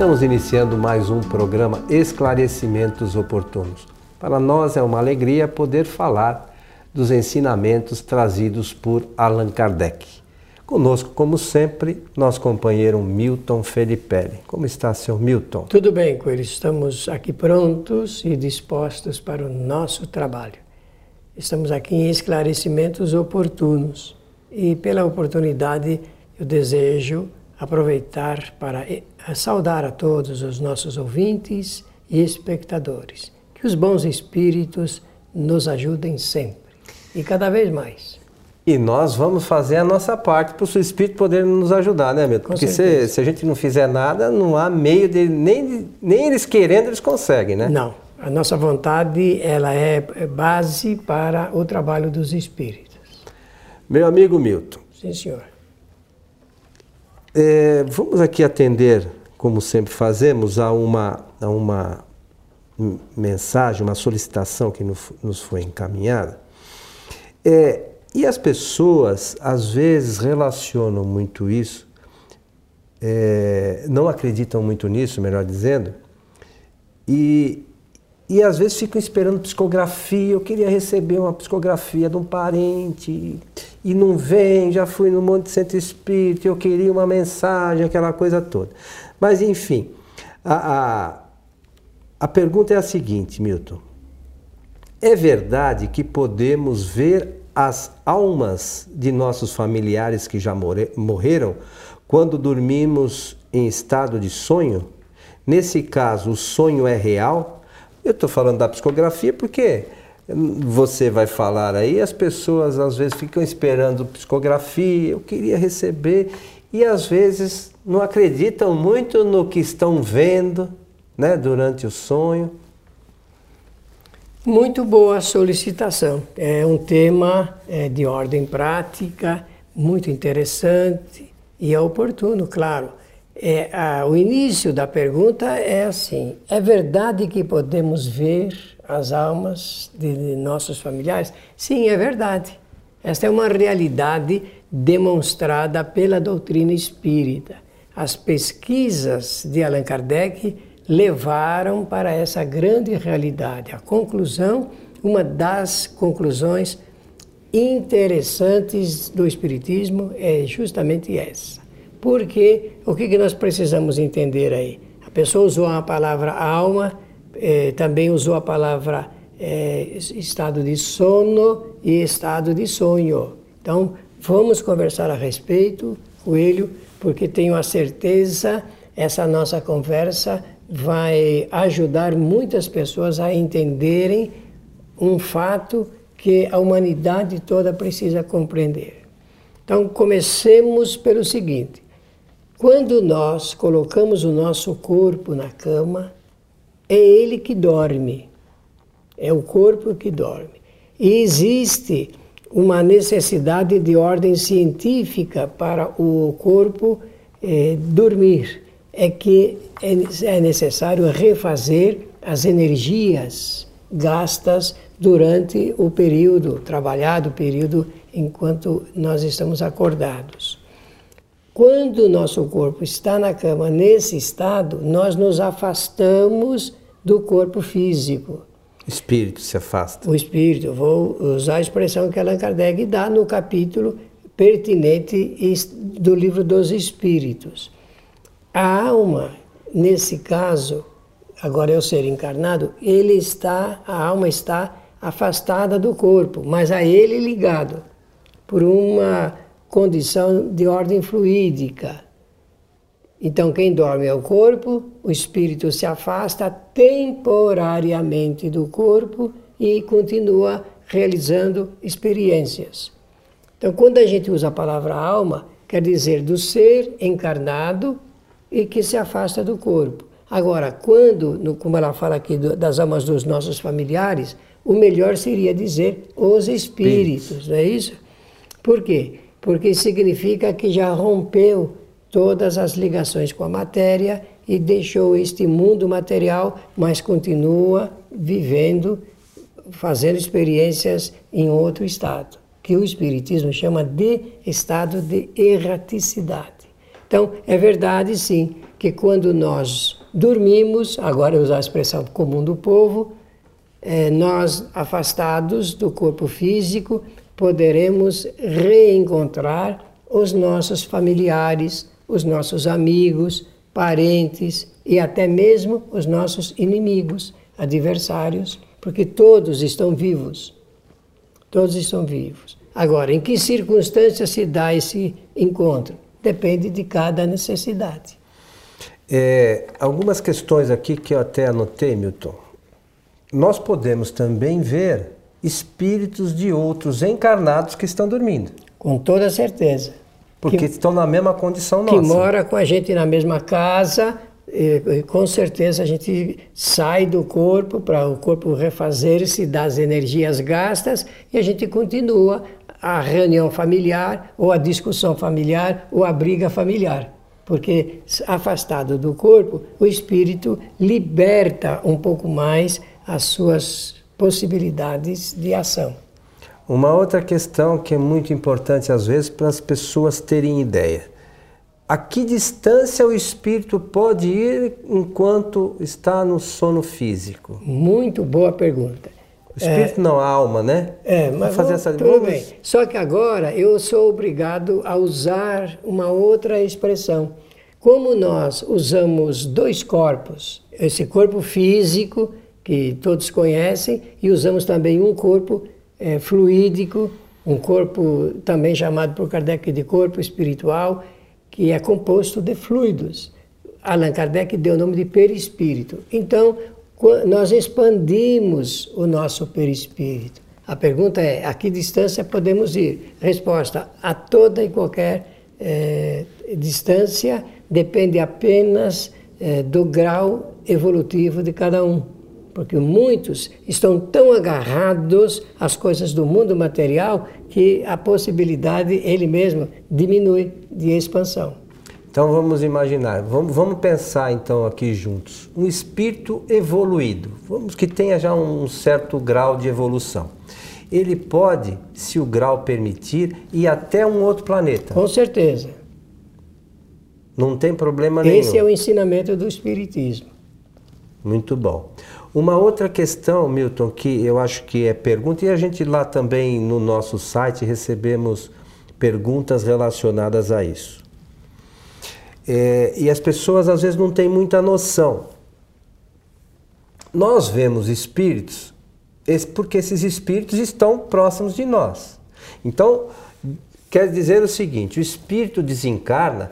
Estamos iniciando mais um programa Esclarecimentos Oportunos. Para nós é uma alegria poder falar dos ensinamentos trazidos por Allan Kardec. Conosco, como sempre, nosso companheiro Milton Felipe. Como está, senhor Milton? Tudo bem, Coelho. Estamos aqui prontos e dispostos para o nosso trabalho. Estamos aqui em esclarecimentos oportunos e, pela oportunidade, eu desejo aproveitar para saudar a todos os nossos ouvintes e espectadores. Que os bons espíritos nos ajudem sempre e cada vez mais. E nós vamos fazer a nossa parte para o seu espírito poder nos ajudar, né, Milton? Porque se, se, a gente não fizer nada, não há meio de. Nem, nem eles querendo, eles conseguem, né? Não. A nossa vontade ela é base para o trabalho dos espíritos. Meu amigo Milton. Sim, senhor. É, vamos aqui atender, como sempre fazemos, a uma, a uma mensagem, uma solicitação que nos foi encaminhada. É, e as pessoas, às vezes, relacionam muito isso, é, não acreditam muito nisso, melhor dizendo, e, e às vezes ficam esperando psicografia. Eu queria receber uma psicografia de um parente e não vem. Já fui no Monte Centro Espírito, eu queria uma mensagem, aquela coisa toda. Mas enfim, a, a, a pergunta é a seguinte, Milton: é verdade que podemos ver as almas de nossos familiares que já morreram quando dormimos em estado de sonho? Nesse caso, o sonho é real? Eu estou falando da psicografia porque você vai falar aí, as pessoas às vezes ficam esperando psicografia, eu queria receber, e às vezes não acreditam muito no que estão vendo né, durante o sonho. Muito boa solicitação. É um tema é, de ordem prática, muito interessante e é oportuno, claro. É, a, o início da pergunta é assim: é verdade que podemos ver as almas de, nossos familiares? Sim, é verdade. Esta é uma realidade demonstrada pela doutrina espírita. As pesquisas de Allan Kardec levaram para essa grande realidade. A conclusão, uma das conclusões interessantes do Espiritismo é justamente essa. Porque o que nós precisamos entender aí? A pessoa usou a palavra alma, eh, também usou a palavra eh, estado de sono e estado de sonho. Então, vamos conversar a respeito, Coelho, porque tenho a certeza essa nossa conversa vai ajudar muitas pessoas a entenderem um fato que a humanidade toda precisa compreender. Então, comecemos pelo seguinte: quando nós colocamos o nosso corpo na cama, é ele que dorme, é o corpo que dorme. E existe uma necessidade de ordem científica para o corpo eh, dormir. É que é, é necessário refazer as energias gastas durante o período trabalhado, o período enquanto nós estamos acordados. Quando o nosso corpo está na cama nesse estado, nós nos afastamos do corpo físico. O espírito se afasta. O espírito, vou usar a expressão que Allan Kardec dá no capítulo pertinente do livro dos Espíritos. A alma, nesse caso, agora é o ser encarnado, ele está, a alma está afastada do corpo, mas a ele ligado por uma condição de ordem fluídica. Então, quem dorme é o corpo, o espírito se afasta temporariamente do corpo e continua realizando experiências. Então, quando a gente usa a palavra alma, quer dizer do ser encarnado e que se afasta do corpo. Agora, quando, como ela fala aqui das almas dos nossos familiares, o melhor seria dizer os espíritos, não é isso? Por quê? porque significa que já rompeu todas as ligações com a matéria e deixou este mundo material, mas continua vivendo, fazendo experiências em outro estado, que o Espiritismo chama de estado de erraticidade. Então, é verdade sim que quando nós dormimos, agora eu usar a expressão comum do povo, é, nós afastados do corpo físico poderemos reencontrar os nossos familiares, os nossos amigos, parentes e até mesmo os nossos inimigos, adversários, porque todos estão vivos. Todos estão vivos. Agora, em que circunstâncias se dá esse encontro? Depende de cada necessidade. É, algumas questões aqui que eu até anotei, Milton. Nós podemos também ver espíritos de outros encarnados que estão dormindo. Com toda certeza. Porque que, estão na mesma condição nossa. Que mora com a gente na mesma casa, e, e com certeza a gente sai do corpo para o corpo refazer-se das energias gastas e a gente continua a reunião familiar, ou a discussão familiar, ou a briga familiar. Porque afastado do corpo, o espírito liberta um pouco mais as suas possibilidades de ação. Uma outra questão que é muito importante às vezes para as pessoas terem ideia. A que distância o espírito pode ir enquanto está no sono físico? Muito boa pergunta. O espírito é, não, a alma, né? É, mas fazer essa tudo bem. Só que agora eu sou obrigado a usar uma outra expressão. Como nós usamos dois corpos, esse corpo físico que todos conhecem e usamos também um corpo é, fluídico, um corpo também chamado por Kardec de corpo espiritual, que é composto de fluidos. Allan Kardec deu o nome de perispírito. Então, nós expandimos o nosso perispírito. A pergunta é: a que distância podemos ir? Resposta: a toda e qualquer é, distância, depende apenas é, do grau evolutivo de cada um. Porque muitos estão tão agarrados às coisas do mundo material que a possibilidade, ele mesmo, diminui de expansão. Então vamos imaginar, vamos, vamos pensar então aqui juntos, um espírito evoluído, vamos que tenha já um certo grau de evolução. Ele pode, se o grau permitir, ir até um outro planeta. Com certeza. Não tem problema nenhum. Esse é o ensinamento do Espiritismo. Muito bom. Uma outra questão, Milton, que eu acho que é pergunta, e a gente lá também no nosso site recebemos perguntas relacionadas a isso. É, e as pessoas às vezes não têm muita noção. Nós vemos espíritos porque esses espíritos estão próximos de nós. Então, quer dizer o seguinte: o espírito desencarna,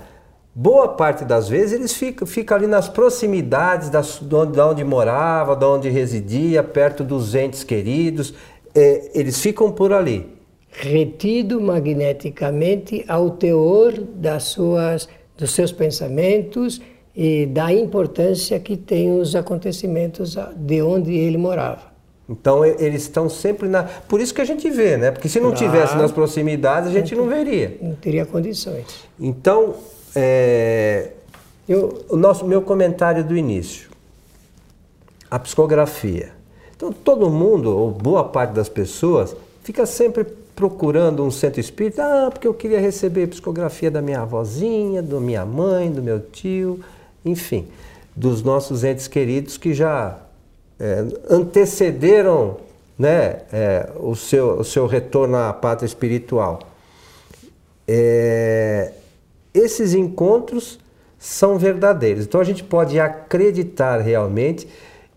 boa parte das vezes eles ficam, ficam ali nas proximidades das, de, onde, de onde morava, de onde residia, perto dos entes queridos, é, eles ficam por ali. Retido magneticamente ao teor das suas dos seus pensamentos e da importância que tem os acontecimentos de onde ele morava. Então eles estão sempre na. Por isso que a gente vê, né? Porque se não claro, tivesse nas proximidades, a gente não, não veria. Não teria condições. Então, é... Eu, o nosso, meu comentário do início. A psicografia. Então todo mundo, ou boa parte das pessoas, fica sempre procurando um centro espírita, ah, porque eu queria receber psicografia da minha avózinha, da minha mãe, do meu tio, enfim, dos nossos entes queridos que já é, antecederam né, é, o, seu, o seu retorno à pátria espiritual. É, esses encontros são verdadeiros. Então a gente pode acreditar realmente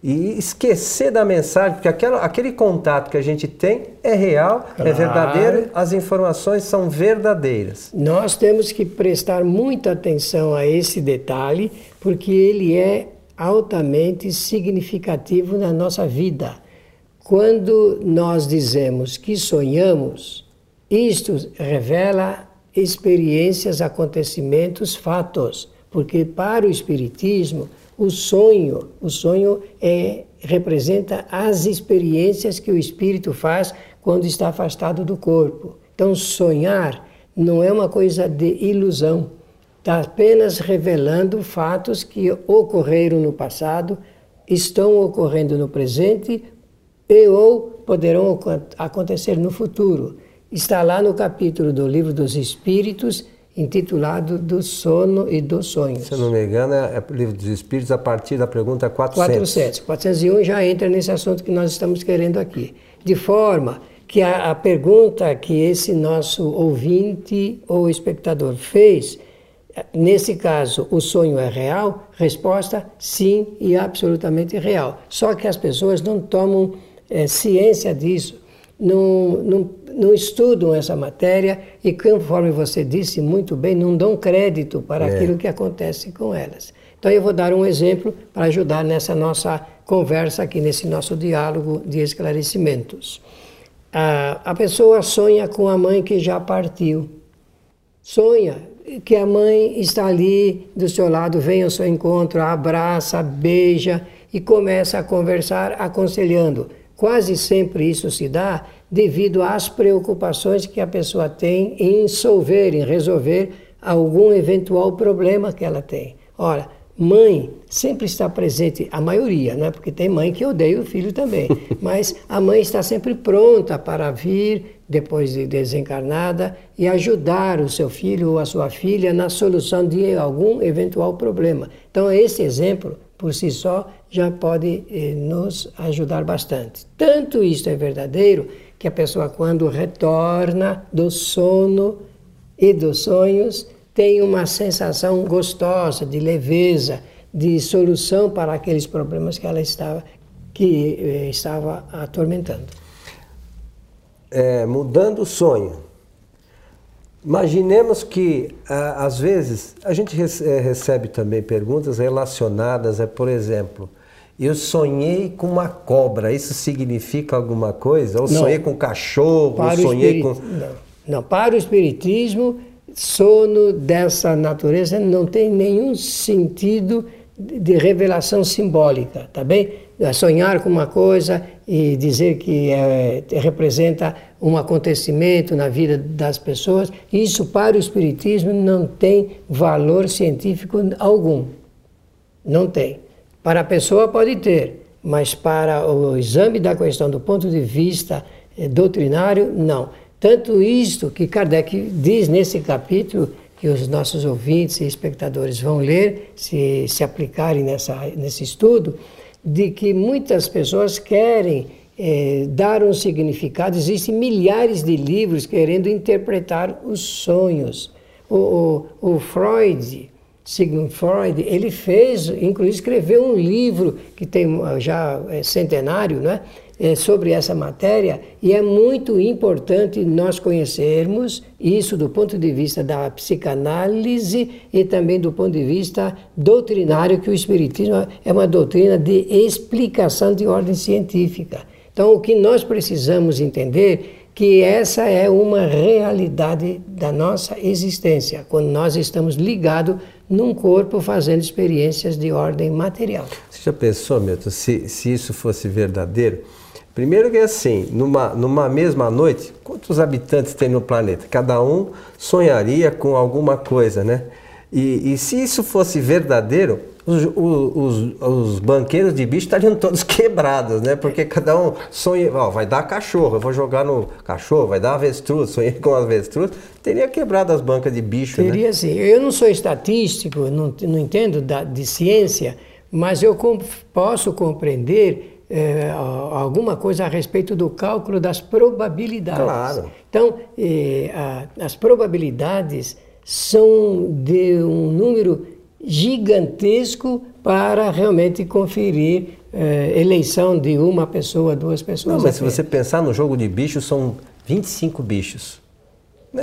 e esquecer da mensagem, porque aquela, aquele contato que a gente tem é real, é claro. é verdadeiro, as informações são verdadeiras. Nós temos que prestar muita atenção a esse detalhe, porque ele é altamente significativo na nossa vida. Quando nós dizemos que sonhamos, isto revela experiências, acontecimentos, fatos, porque para o Espiritismo, o sonho, o sonho é, representa as experiências que o espírito faz quando está afastado do corpo. Então, sonhar não é uma coisa de ilusão, está apenas revelando fatos que ocorreram no passado, estão ocorrendo no presente e ou poderão acontecer no futuro. Está lá no capítulo do Livro dos Espíritos intitulado Do Sono e dos Sonhos. Se eu não me engano, é o Livro dos Espíritos a partir da pergunta 400. 400. 401 já entra nesse assunto que nós estamos querendo aqui. De forma que a, a pergunta que esse nosso ouvinte ou espectador fez, nesse caso, o sonho é real? Resposta: sim e absolutamente real. Só que as pessoas não tomam é, ciência disso, não, não, não estudam essa matéria e, conforme você disse muito bem, não dão crédito para é. aquilo que acontece com elas. Então, eu vou dar um exemplo para ajudar nessa nossa conversa aqui, nesse nosso diálogo de esclarecimentos. A, a pessoa sonha com a mãe que já partiu. Sonha que a mãe está ali do seu lado, vem ao seu encontro, abraça, beija e começa a conversar, aconselhando. Quase sempre isso se dá devido às preocupações que a pessoa tem em solver, em resolver algum eventual problema que ela tem. Ora, Mãe sempre está presente, a maioria, né? porque tem mãe que odeia o filho também, mas a mãe está sempre pronta para vir depois de desencarnada e ajudar o seu filho ou a sua filha na solução de algum eventual problema. Então, esse exemplo, por si só, já pode eh, nos ajudar bastante. Tanto isto é verdadeiro que a pessoa, quando retorna do sono e dos sonhos, tem uma sensação gostosa de leveza, de solução para aqueles problemas que ela estava que eh, estava atormentando. É, mudando o sonho. Imaginemos que às vezes a gente eh, recebe também perguntas relacionadas a, por exemplo, eu sonhei com uma cobra. Isso significa alguma coisa? Ou sonhei com um cachorro? Ou sonhei com não, não, para o espiritismo sono dessa natureza não tem nenhum sentido de revelação simbólica, tá bem? É sonhar com uma coisa e dizer que é, representa um acontecimento na vida das pessoas, isso para o Espiritismo não tem valor científico algum. Não tem. Para a pessoa pode ter, mas para o exame da questão do ponto de vista eh, doutrinário, não. Tanto isto que Kardec diz nesse capítulo, que os nossos ouvintes e espectadores vão ler, se, se aplicarem nessa, nesse estudo, de que muitas pessoas querem eh, dar um significado. Existem milhares de livros querendo interpretar os sonhos. O, o, o Freud, Sigmund Freud, ele fez, inclusive escreveu um livro que tem já é centenário, né? é, sobre essa matéria e é muito importante nós conhecermos isso do ponto de vista da psicanálise e também do ponto de vista doutrinário, que o Espiritismo é uma doutrina de explicação de ordem científica. Então, o que nós precisamos entender que essa é uma realidade da nossa existência, quando nós estamos ligados num corpo fazendo experiências de ordem material. Você já pensou, Milton, se, se isso fosse verdadeiro? Primeiro que é assim, numa, numa mesma noite, quantos habitantes tem no planeta? Cada um sonharia com alguma coisa, né? E, e se isso fosse verdadeiro, os, os, os, banqueiros de bicho estariam todos quebrados, né? Porque cada um sonha, ó, vai dar cachorro, eu vou jogar no cachorro, vai dar avestruz, sonhei com avestruz, teria quebrado as bancas de bicho, Teria né? sim. Eu não sou estatístico, não, não entendo da, de ciência, mas eu comp posso compreender é, alguma coisa a respeito do cálculo das probabilidades. Claro. Então, é, a, as probabilidades são de um número gigantesco para realmente conferir é, eleição de uma pessoa, duas pessoas. Não, mas se você pensar no jogo de bichos, são 25 bichos.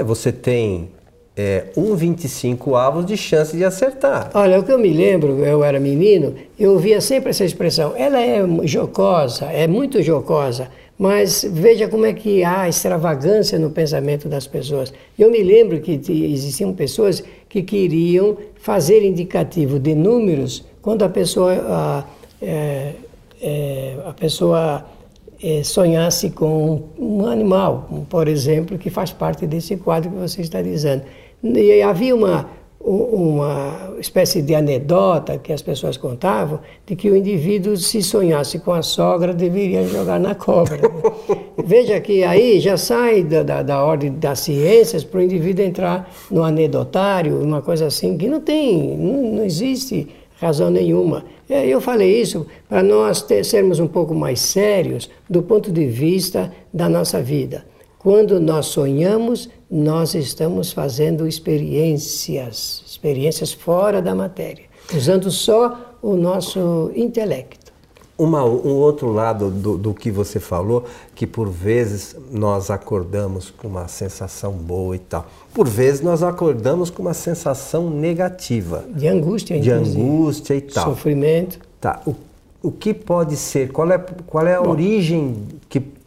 Você tem é, 1,25 avos de chance de acertar. Olha, o que eu me lembro, eu era menino, eu ouvia sempre essa expressão. Ela é jocosa, é muito jocosa, mas veja como é que há extravagância no pensamento das pessoas. Eu me lembro que existiam pessoas que queriam fazer indicativo de números quando a pessoa, a, é, é, a pessoa é, sonhasse com um animal, por exemplo, que faz parte desse quadro que você está dizendo. E havia uma, uma espécie de anedota que as pessoas contavam de que o indivíduo, se sonhasse com a sogra, deveria jogar na cobra. Veja que aí já sai da, da, da ordem das ciências para o indivíduo entrar no anedotário, uma coisa assim, que não tem, não, não existe razão nenhuma. Eu falei isso para nós ter, sermos um pouco mais sérios do ponto de vista da nossa vida. Quando nós sonhamos, nós estamos fazendo experiências, experiências fora da matéria, usando só o nosso intelecto. Uma, um outro lado do, do que você falou, que por vezes nós acordamos com uma sensação boa e tal. Por vezes nós acordamos com uma sensação negativa. De angústia, De angústia e tal. Sofrimento. Tá. O o que pode ser, qual é, qual é a bom, origem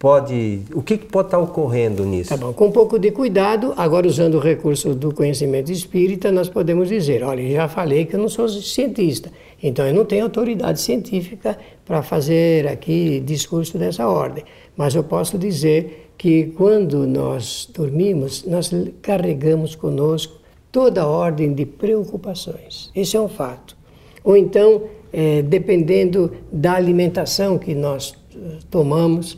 pode, o que, que pode estar ocorrendo nisso? Tá bom, com um pouco de cuidado, agora usando o recurso do conhecimento espírita, nós podemos dizer, olha, já falei que eu não sou cientista, então eu não tenho autoridade científica para fazer aqui discurso dessa ordem, mas eu posso dizer que quando nós dormimos, nós carregamos conosco toda a ordem de preocupações, esse é um fato. Ou então, é, dependendo da alimentação que nós eh, tomamos,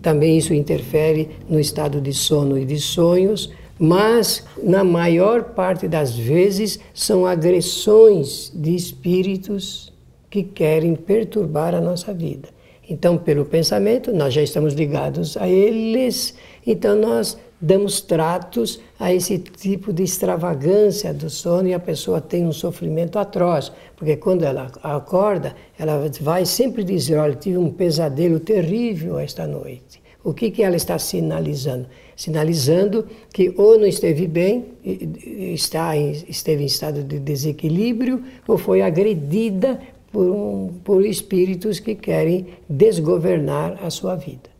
também isso interfere no estado de sono e de sonhos, mas na maior parte das vezes são agressões de espíritos que querem perturbar a nossa vida. Então, pelo pensamento, nós já estamos ligados a eles, então nós damos tratos a esse tipo de extravagância do sono e a pessoa tem um sofrimento atroz, porque quando ela acorda, ela vai sempre dizer: Olha, tive um pesadelo terrível esta noite. O que, que ela está sinalizando? Sinalizando que ou não esteve bem, está esteve em estado de desequilíbrio, ou foi agredida por, um, por espíritos que querem desgovernar a sua vida.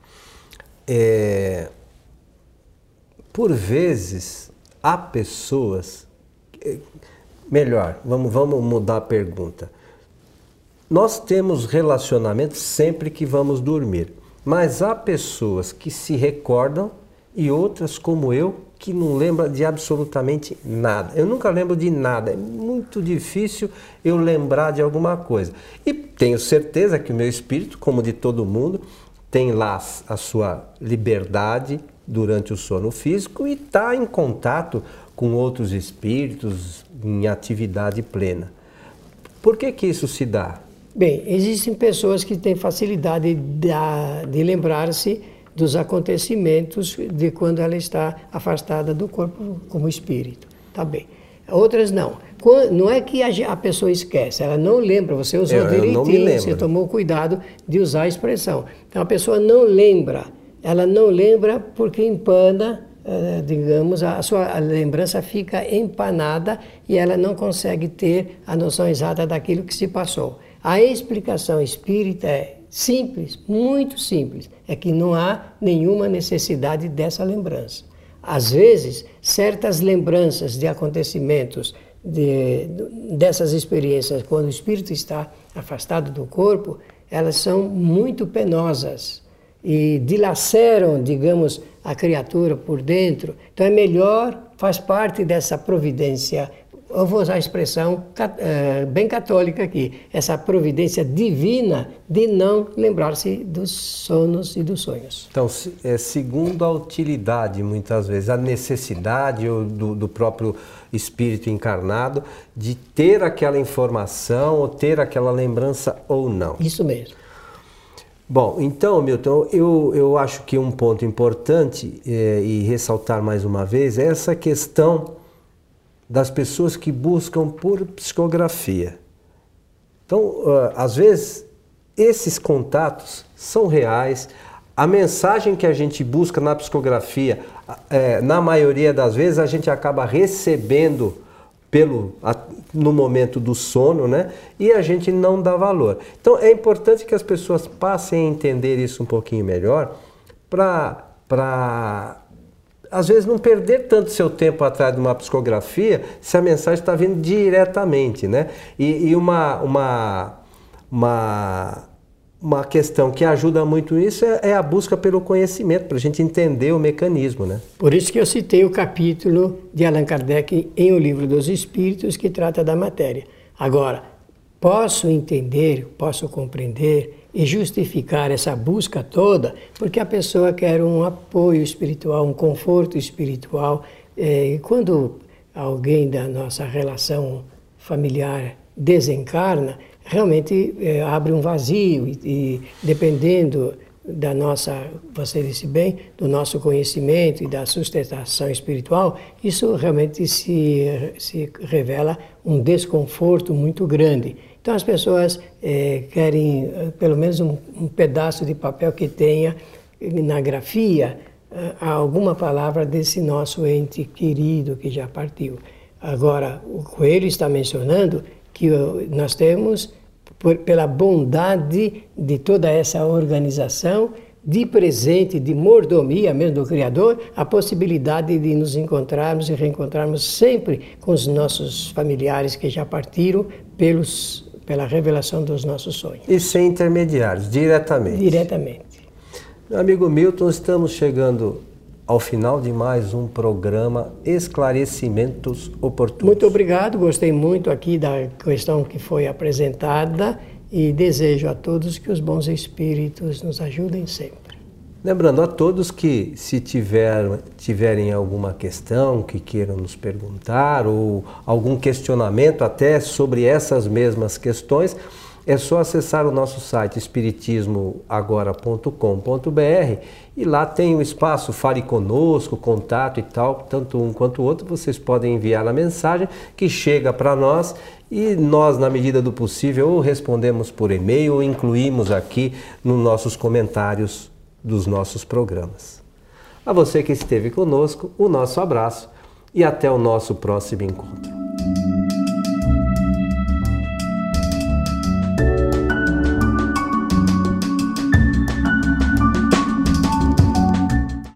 É, por vezes, há pessoas. Melhor, vamos, vamos mudar a pergunta. Nós temos relacionamento sempre que vamos dormir, mas há pessoas que se recordam e outras, como eu, que não lembram de absolutamente nada. Eu nunca lembro de nada, é muito difícil eu lembrar de alguma coisa. E tenho certeza que o meu espírito, como de todo mundo, tem lá a sua liberdade durante o sono físico e está em contato com outros espíritos em atividade plena. Por que, que isso se dá? Bem, existem pessoas que têm facilidade de, de lembrar-se dos acontecimentos de quando ela está afastada do corpo como espírito. Tá bem. Outras não. Não é que a pessoa esquece, ela não lembra, você usou eu, direitinho, eu você tomou cuidado de usar a expressão. Então a pessoa não lembra ela não lembra porque empana, eh, digamos, a sua lembrança fica empanada e ela não consegue ter a noção exata daquilo que se passou. A explicação espírita é simples, muito simples, é que não há nenhuma necessidade dessa lembrança. Às vezes, certas lembranças de acontecimentos, de, dessas experiências, quando o espírito está afastado do corpo, elas são muito penosas e dilaceram, digamos, a criatura por dentro. Então é melhor, faz parte dessa providência. Eu vou usar a expressão uh, bem católica aqui, essa providência divina de não lembrar-se dos sonos e dos sonhos. Então, é segundo a utilidade, muitas vezes, a necessidade do, do próprio espírito encarnado de ter aquela informação ou ter aquela lembrança ou não. Isso mesmo. Bom, então, Milton, eu, eu acho que um ponto importante é, e ressaltar mais uma vez é essa questão das pessoas que buscam por psicografia. Então, uh, às vezes, esses contatos são reais. A mensagem que a gente busca na psicografia, é, na maioria das vezes, a gente acaba recebendo pelo no momento do sono, né? E a gente não dá valor. Então é importante que as pessoas passem a entender isso um pouquinho melhor para para às vezes não perder tanto seu tempo atrás de uma psicografia se a mensagem está vindo diretamente, né? E, e uma, uma, uma uma questão que ajuda muito nisso é, é a busca pelo conhecimento, para a gente entender o mecanismo. Né? Por isso que eu citei o capítulo de Allan Kardec em O Livro dos Espíritos, que trata da matéria. Agora, posso entender, posso compreender e justificar essa busca toda porque a pessoa quer um apoio espiritual, um conforto espiritual. É, e quando alguém da nossa relação familiar desencarna, realmente é, abre um vazio e, e, dependendo da nossa, você disse bem, do nosso conhecimento e da sustentação espiritual, isso realmente se, se revela um desconforto muito grande. Então as pessoas é, querem eh, pelo menos um, um, pedaço de papel que tenha na grafia alguma palavra desse nosso ente querido que já partiu. Agora, o Coelho está mencionando que nós temos, por, pela bondade de toda essa organização, de presente, de mordomia mesmo do Criador, a possibilidade de nos encontrarmos e reencontrarmos sempre com os nossos familiares que já partiram pelos, pela revelação dos nossos sonhos. E sem intermediários, diretamente. Diretamente. Meu amigo Milton, estamos chegando ao final de mais um programa Esclarecimentos Oportunos. Muito obrigado, gostei muito aqui da questão que foi apresentada e desejo a todos que os bons espíritos nos ajudem sempre. Lembrando a todos que, se tiver, tiverem alguma questão que queiram nos perguntar ou algum questionamento até sobre essas mesmas questões, é só acessar o nosso site espiritismoagora.com.br e lá tem o espaço Fale Conosco, contato e tal, tanto um quanto o outro. Vocês podem enviar a mensagem que chega para nós e nós, na medida do possível, ou respondemos por e-mail ou incluímos aqui nos nossos comentários dos nossos programas. A você que esteve conosco, o nosso abraço e até o nosso próximo encontro.